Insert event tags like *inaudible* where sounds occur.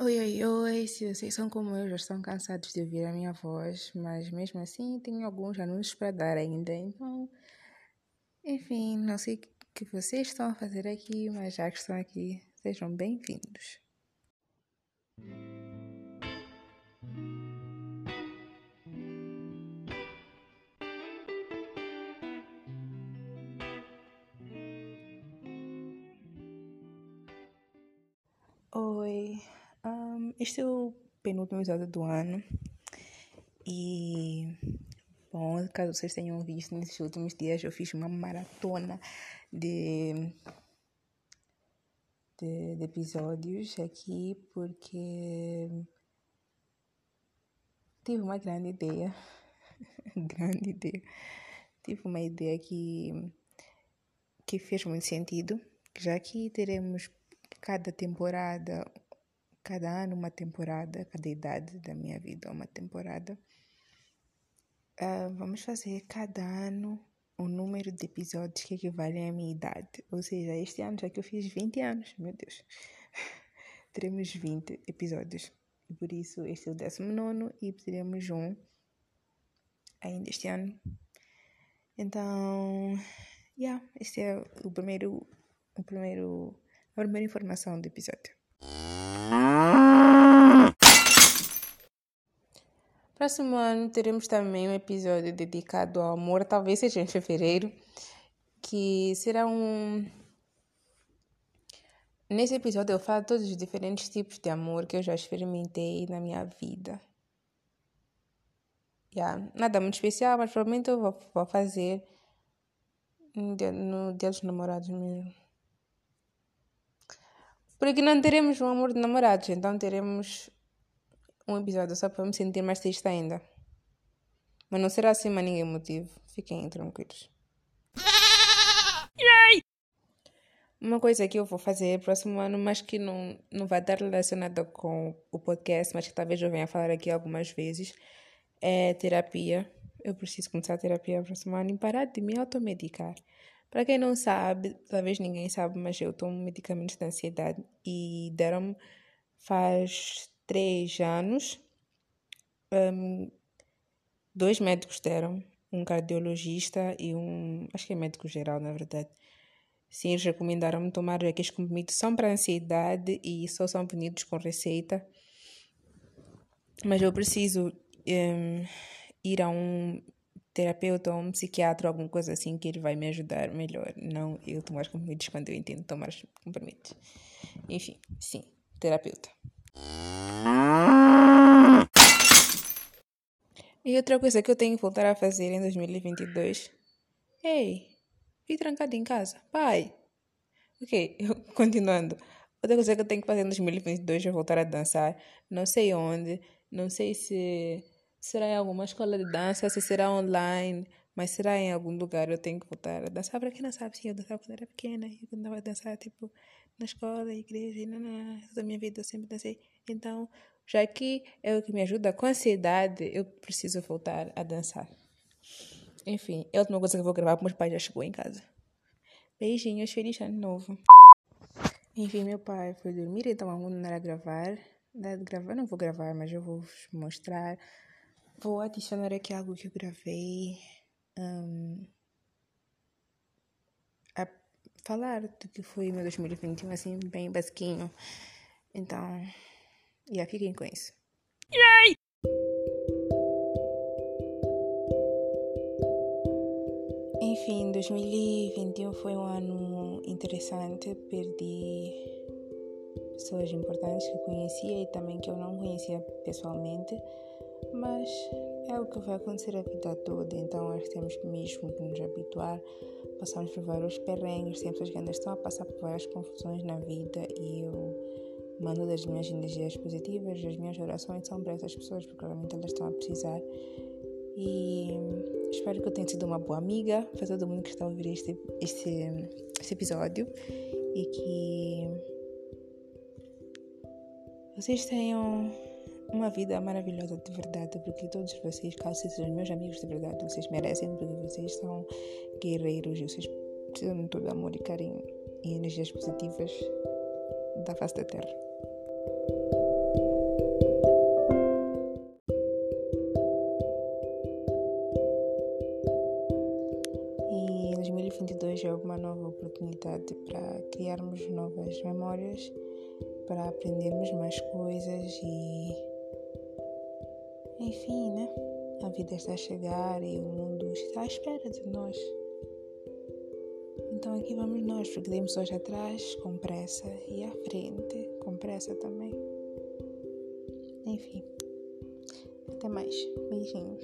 Oi, oi, oi. Se vocês são como eu, já estão cansados de ouvir a minha voz, mas mesmo assim tenho alguns anúncios para dar ainda. Então, enfim, não sei o que vocês estão a fazer aqui, mas já que estão aqui, sejam bem-vindos. Este é o penúltimo episódio do ano. E, bom, caso vocês tenham visto, nesses últimos dias eu fiz uma maratona de, de, de episódios aqui porque tive uma grande ideia, *laughs* grande ideia, tive uma ideia que, que fez muito sentido, já que teremos cada temporada, cada ano uma temporada, cada idade da minha vida uma temporada. Uh, vamos fazer cada ano um número de episódios que equivalem à minha idade. Ou seja, este ano já que eu fiz 20 anos, meu Deus, *laughs* teremos 20 episódios. E por isso este é o 19 e teremos um ainda este ano. Então, yeah, este é o primeiro, o primeiro a primeira informação do episódio. Próximo ano teremos também um episódio dedicado ao amor, talvez seja em fevereiro, que será um. Nesse episódio eu falo todos os diferentes tipos de amor que eu já experimentei na minha vida. Yeah, nada muito especial, mas provavelmente eu vou, vou fazer no dia, no dia dos namorados mesmo. Porque não teremos um amor de namorados, então teremos um episódio só para me sentir mais triste ainda. Mas não será assim, mas ninguém motivo. Fiquem tranquilos. Uma coisa que eu vou fazer próximo ano, mas que não, não vai estar relacionada com o podcast, mas que talvez eu venha falar aqui algumas vezes, é terapia. Eu preciso começar a terapia próximo ano e parar de me automedicar. Para quem não sabe, talvez ninguém sabe, mas eu tomo medicamentos de ansiedade e deram-me faz três anos. Um, dois médicos deram, um cardiologista e um, acho que é médico geral, na verdade. Sim, eles recomendaram-me tomar aqueles comprimidos são para ansiedade e só são vendidos com receita. Mas eu preciso um, ir a um terapeuta ou um psiquiatra alguma coisa assim que ele vai me ajudar melhor. Não eu tomar comprimidos quando eu entendo tomar comprimidos. Enfim, sim, terapeuta. E outra coisa que eu tenho que voltar a fazer em 2022. Ei, fui trancado em casa. Pai. Ok, *laughs* continuando. Outra coisa que eu tenho que fazer em 2022 é voltar a dançar. Não sei onde, não sei se será em alguma escola de dança, se será online, mas será em algum lugar eu tenho que voltar a dançar. Para quem não sabe, sim, eu dançava quando era pequena, eu andava a dançar, tipo, na escola, igreja, e não, toda a minha vida eu sempre dancei. Então, já que é o que me ajuda com a ansiedade, eu preciso voltar a dançar. Enfim, é a última coisa que eu vou gravar, porque meus pais já chegou em casa. Beijinhos, feliz ano novo. Enfim, meu pai foi dormir, então vamos não a gravar. Gravar, não vou gravar, mas eu vou mostrar Vou adicionar aqui algo que eu gravei. Um, a falar do que foi meu 2021, assim, bem basiquinho. Então, já yeah, fiquem com isso. Yay! Enfim, 2021 foi um ano interessante. Perdi pessoas importantes que conhecia e também que eu não conhecia pessoalmente. Mas é o que vai acontecer a vida toda, então nós temos mesmo que nos habituar. Passamos por vários perrengues, sempre as grandes estão a passar por várias confusões na vida e eu mando das minhas energias positivas, as minhas orações são para essas pessoas, porque realmente elas estão a precisar. E espero que eu tenha sido uma boa amiga para todo mundo que está a ouvir este, este, este episódio e que vocês tenham uma vida maravilhosa de verdade, porque todos vocês, caso sejam meus amigos de verdade, vocês merecem, porque vocês são guerreiros e vocês precisam de todo amor e carinho e energias positivas da face da Terra. E 2022 é uma nova oportunidade para criarmos novas memórias, para aprendermos mais coisas e. Enfim, né? A vida está a chegar e o mundo está à espera de nós. Então aqui vamos nós, porque demos hoje atrás com pressa e à frente com pressa também. Enfim. Até mais. Beijinhos.